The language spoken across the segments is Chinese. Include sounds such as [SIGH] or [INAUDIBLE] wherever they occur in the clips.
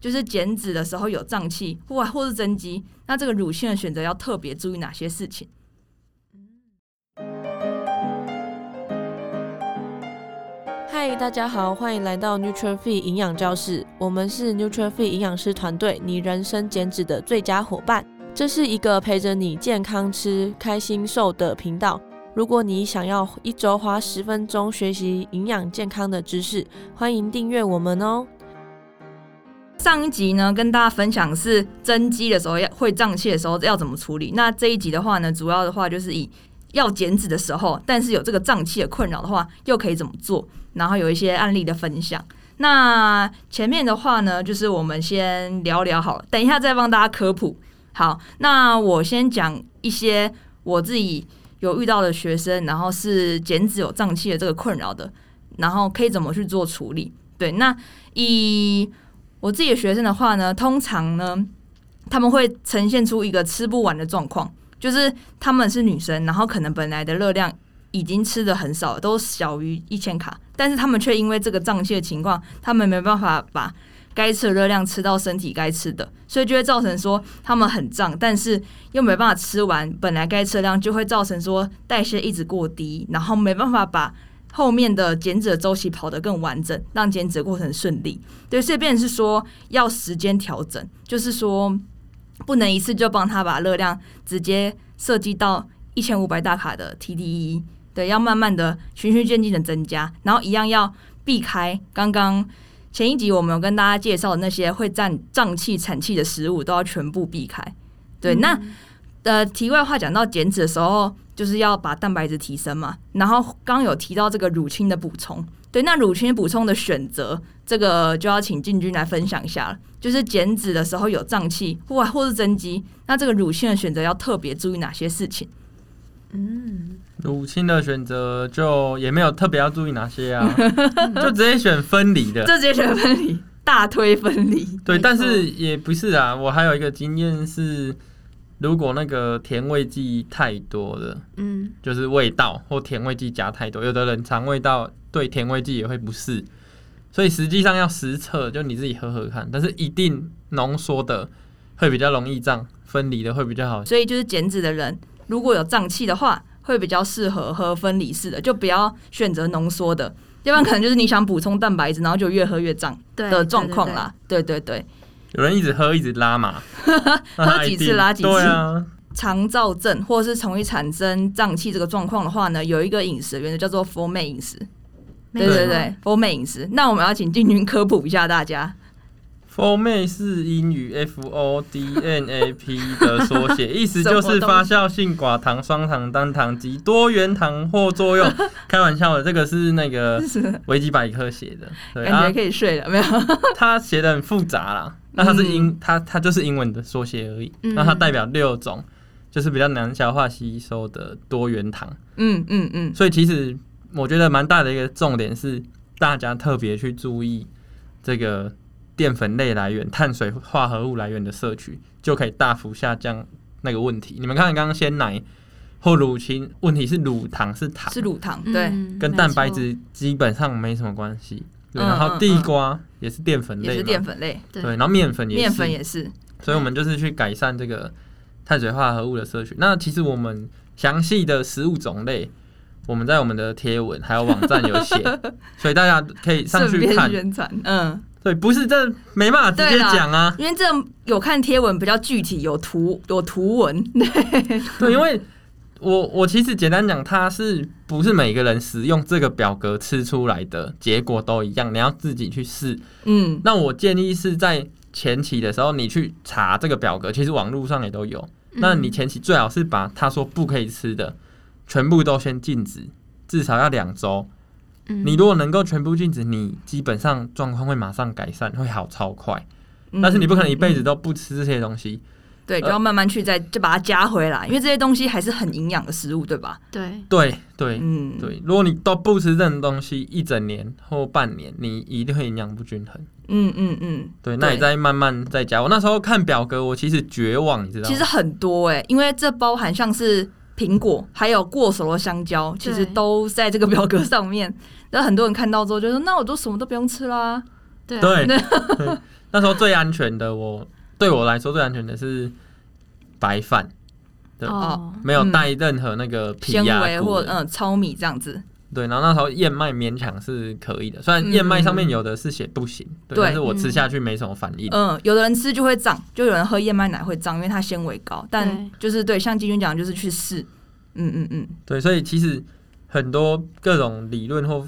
就是减脂的时候有胀气或或是增肌，那这个乳清的选择要特别注意哪些事情？嗨，大家好，欢迎来到 Nuture Fit 营养教室，我们是 Nuture Fit 营养师团队，你人生减脂的最佳伙伴。这是一个陪着你健康吃、开心瘦的频道。如果你想要一周花十分钟学习营养健康的知识，欢迎订阅我们哦。上一集呢，跟大家分享是增肌的时候要会胀气的时候要怎么处理。那这一集的话呢，主要的话就是以要减脂的时候，但是有这个胀气的困扰的话，又可以怎么做？然后有一些案例的分享。那前面的话呢，就是我们先聊聊好了，等一下再帮大家科普。好，那我先讲一些我自己有遇到的学生，然后是减脂有胀气的这个困扰的，然后可以怎么去做处理？对，那以我自己的学生的话呢，通常呢，他们会呈现出一个吃不完的状况，就是他们是女生，然后可能本来的热量已经吃得很少，都小于一千卡，但是他们却因为这个胀气的情况，他们没办法把该吃的热量吃到身体该吃的，所以就会造成说他们很胀，但是又没办法吃完本来该吃的量，就会造成说代谢一直过低，然后没办法把。后面的减脂的周期跑得更完整，让减脂的过程顺利。对，所以变是说要时间调整，就是说不能一次就帮他把热量直接设计到一千五百大卡的 TDE。对，要慢慢的循序渐进的增加，然后一样要避开刚刚前一集我们有跟大家介绍的那些会占胀气产气的食物，都要全部避开。对，那呃题外话讲到减脂的时候。就是要把蛋白质提升嘛，然后刚有提到这个乳清的补充，对，那乳清补充的选择，这个就要请进军来分享一下了。就是减脂的时候有胀气或或是增肌，那这个乳清的选择要特别注意哪些事情？嗯，乳清的选择就也没有特别要注意哪些啊，[LAUGHS] 就直接选分离的，就直接选分离，大推分离。对，但是也不是啊，我还有一个经验是。如果那个甜味剂太多了，嗯，就是味道或甜味剂加太多，有的人肠胃道对甜味剂也会不适，所以实际上要实测，就你自己喝喝看。但是一定浓缩的会比较容易胀，分离的会比较好。所以就是减脂的人，如果有胀气的话，会比较适合喝分离式的，就不要选择浓缩的，要不然可能就是你想补充蛋白质，然后就越喝越胀的状况啦。对对对。有人一直喝一直拉嘛，[LAUGHS] 喝几次拉几次。对啊，肠燥症或者是容易产生胀气这个状况的话呢，有一个饮食原则叫做 FODMAP 饮食。对对对，FODMAP 饮食。那我们要请进军科普一下大家。FODMAP 是英语 F O D N A P 的缩写，[LAUGHS] 意思就是发酵性寡糖、双糖、单糖及多元糖或作用。[LAUGHS] 开玩笑的，这个是那个维基百科写的，对，感觉可以睡了没有？他写的很复杂啦，那它是英，它它就是英文的缩写而已。那它代表六种，就是比较难消化吸收的多元糖。嗯嗯嗯。所以其实我觉得蛮大的一个重点是，大家特别去注意这个。淀粉类来源、碳水化合物来源的摄取，就可以大幅下降那个问题。你们看，刚刚鲜奶或乳清，问题是乳糖是糖，是乳糖，对，跟蛋白质基本上没什么关系。对，然后地瓜也是淀粉类，也是淀粉类，对，然后面粉也是，面粉也是。所以我们就是去改善这个碳水化合物的摄取。那其实我们详细的食物种类，我们在我们的贴文还有网站有写，[LAUGHS] 所以大家可以上去看。宣传嗯。对，不是这没办法直接讲啊，因为这有看贴文比较具体，有图有图文。对，对，因为我我其实简单讲，它是不是每个人使用这个表格吃出来的结果都一样？你要自己去试。嗯，那我建议是在前期的时候，你去查这个表格，其实网络上也都有。那你前期最好是把他说不可以吃的全部都先禁止，至少要两周。你如果能够全部禁止，你基本上状况会马上改善，会好超快。但是你不可能一辈子都不吃这些东西，对，就要慢慢去再就把它加回来，因为这些东西还是很营养的食物，对吧？对，对，对，嗯，对。如果你都不吃这种东西一整年或半年，你一定会营养不均衡。嗯嗯嗯，对。那你再慢慢再加。我那时候看表格，我其实绝望，你知道吗？其实很多哎，因为这包含像是苹果，还有过熟的香蕉，其实都在这个表格上面。[LAUGHS] 那很多人看到之后就说：“那我都什么都不用吃啦。”对 [LAUGHS] 对，那时候最安全的我，我对我来说最安全的是白饭，对哦，没有带任何那个纤维或嗯糙米这样子。对，然后那时候燕麦勉强是可以的，虽然燕麦上面有的是写不行，嗯、对，但是我吃下去没什么反应。嗯，有的人吃就会胀，就有人喝燕麦奶会胀，因为它纤维高。但就是对，像金军讲，就是去试。嗯嗯嗯，对，所以其实很多各种理论或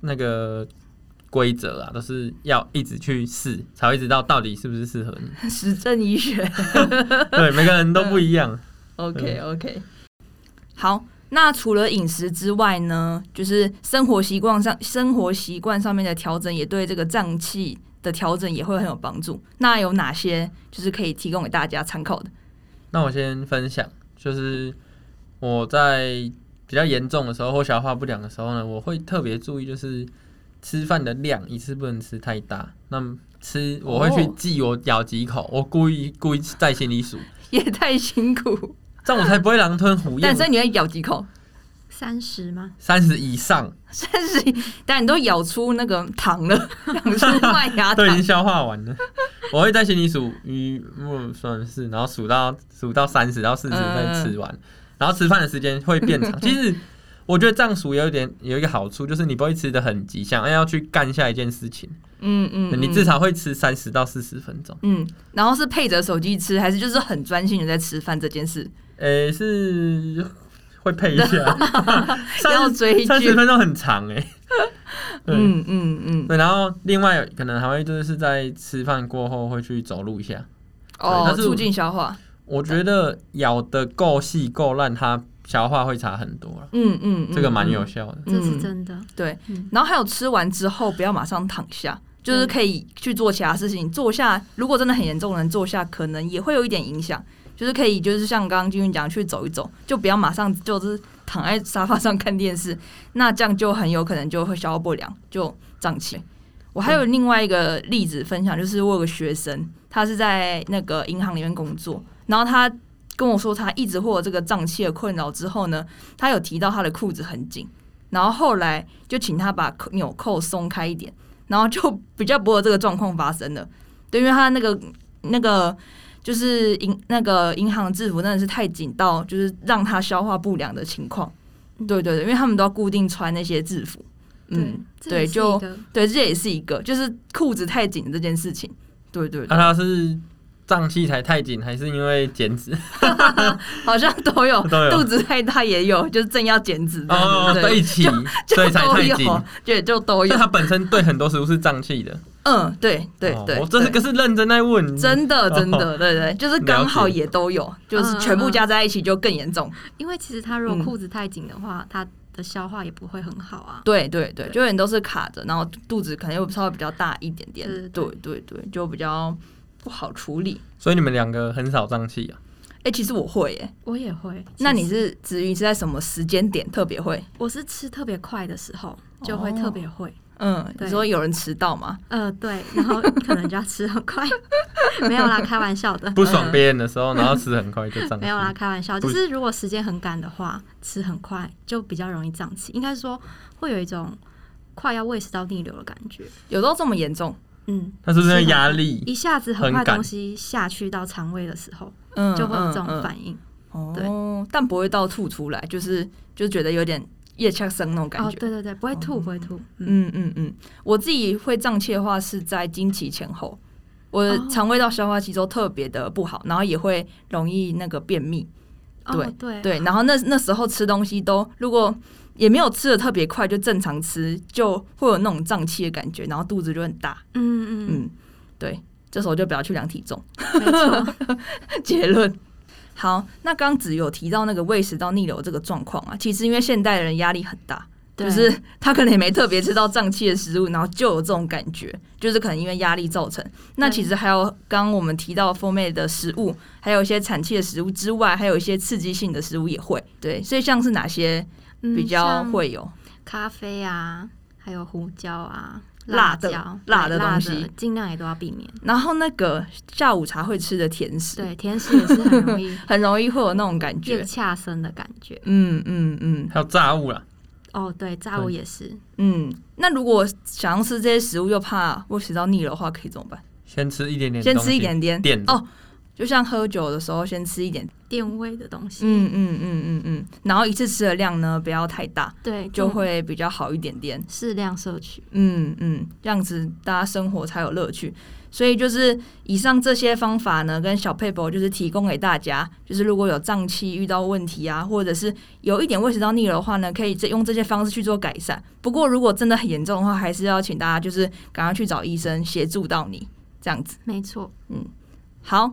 那个规则啊，都是要一直去试，才会知道到底是不是适合你。[LAUGHS] 实证医学，[LAUGHS] 对，每个人都不一样。OK OK，好。那除了饮食之外呢，就是生活习惯上，生活习惯上面的调整，也对这个脏器的调整也会很有帮助。那有哪些就是可以提供给大家参考的？那我先分享，就是我在比较严重的时候或消化不良的时候呢，我会特别注意，就是吃饭的量一次不能吃太大。那么吃我会去记我咬几口，我故意故意在心里数，[LAUGHS] 也太辛苦。这样我才不会狼吞虎咽。但是你会咬几口？三十吗？三十以上。三十，但你都咬出那个糖了，[LAUGHS] 咬出麦芽糖，都已经消化完了。我会在心里数一、二、三、四，然后数到数到三十到四十再吃完。嗯、然后吃饭的时间会变长。[LAUGHS] 其实我觉得这样数有一点有一个好处，就是你不会吃的很急，想要去干下一件事情。嗯嗯，嗯，你至少会吃三十到四十分钟。嗯，然后是配着手机吃，还是就是很专心的在吃饭这件事？诶、欸，是会配一下，[LAUGHS] 要追三十分钟很长诶、[LAUGHS] 欸。嗯嗯嗯，对，然后另外可能还会就是在吃饭过后会去走路一下，哦，促进消化。我觉得咬的够细够烂，它消化会差很多了。嗯嗯，这个蛮有效的，这是真的。对，然后还有吃完之后不要马上躺下，就是可以去做其他事情。坐下，如果真的很严重的人坐下，可能也会有一点影响。就是可以，就是像刚刚君君讲，去走一走，就不要马上就是躺在沙发上看电视，那这样就很有可能就会消化不良，就胀气。我还有另外一个例子分享，就是我有个学生，他是在那个银行里面工作，然后他跟我说，他一直会有这个胀气的困扰之后呢，他有提到他的裤子很紧，然后后来就请他把纽扣松开一点，然后就比较不会有这个状况发生了。对，因为他那个那个。就是银那个银行制服真的是太紧到，就是让他消化不良的情况。对对对，因为他们都要固定穿那些制服。嗯，对，就对，这也是一个，就是裤子太紧这件事情。对对，那他是胀气才太紧，还是因为减脂？[LAUGHS] 好像 [LAUGHS] 都有，肚子太大也有，就是正要减脂哦，在一起，所以才太紧。对，就都有。他本身对很多食物是胀气的。嗯，对对对，我这个是认真在问，真的真的，对对，就是刚好也都有，就是全部加在一起就更严重。因为其实他如果裤子太紧的话，他的消化也不会很好啊。对对对，就有点都是卡着，然后肚子可能又稍微比较大一点点，对对对，就比较不好处理。所以你们两个很少胀气啊？哎，其实我会，耶，我也会。那你是子瑜是在什么时间点特别会？我是吃特别快的时候就会特别会。嗯，你说有人迟到吗？呃，对，然后可能就要吃很快，[LAUGHS] 没有啦，开玩笑的。不爽别人的时候，然后吃很快就胀。没有啦，开玩笑。就是如果时间很赶的话，吃很快就比较容易胀气。应该说会有一种快要胃食道逆流的感觉。有时候这么严重？嗯，那是不是压力？一下子很快东西下去到肠胃的时候，嗯，就会有这种反应。对，但不会到吐出来，就是就觉得有点。夜呛声那种感觉，对对对，不会吐，不会吐。嗯嗯嗯，我自己会胀气的话是在经期前后，我的肠胃道消化吸收特别的不好，然后也会容易那个便秘。对对对，然后那那时候吃东西都如果也没有吃的特别快，就正常吃，就会有那种胀气的感觉，然后肚子就很大。嗯嗯嗯，对，这时候就不要去量体重。没错，结论。好，那刚子有提到那个胃食道逆流这个状况啊，其实因为现代人压力很大，就是他可能也没特别吃到胀气的食物，然后就有这种感觉，就是可能因为压力造成。那其实还有刚刚我们提到 FODMAP 的食物，还有一些产气的食物之外，还有一些刺激性的食物也会。对，所以像是哪些比较会有？嗯、咖啡啊，还有胡椒啊。辣的辣的东西尽量也都要避免。然后那个下午茶会吃的甜食，对，甜食也是很容易 [LAUGHS] 很容易会有那种感觉，变恰生的感觉。嗯嗯嗯，还有炸物啦。哦，对，炸物也是。嗯，那如果想要吃这些食物又怕胃食道逆流的话，可以怎么办？先吃一点点，先吃一点点点哦，就像喝酒的时候，先吃一点垫胃的东西。嗯嗯嗯嗯嗯，然后一次吃的量呢，不要太大，对，就会比较好一点点，适量摄取。嗯嗯，这样子大家生活才有乐趣。所以就是以上这些方法呢，跟小佩伯就是提供给大家，就是如果有胀气遇到问题啊，或者是有一点胃食道逆流的话呢，可以用这些方式去做改善。不过如果真的很严重的话，还是要请大家就是赶快去找医生协助到你这样子。没错，嗯，好，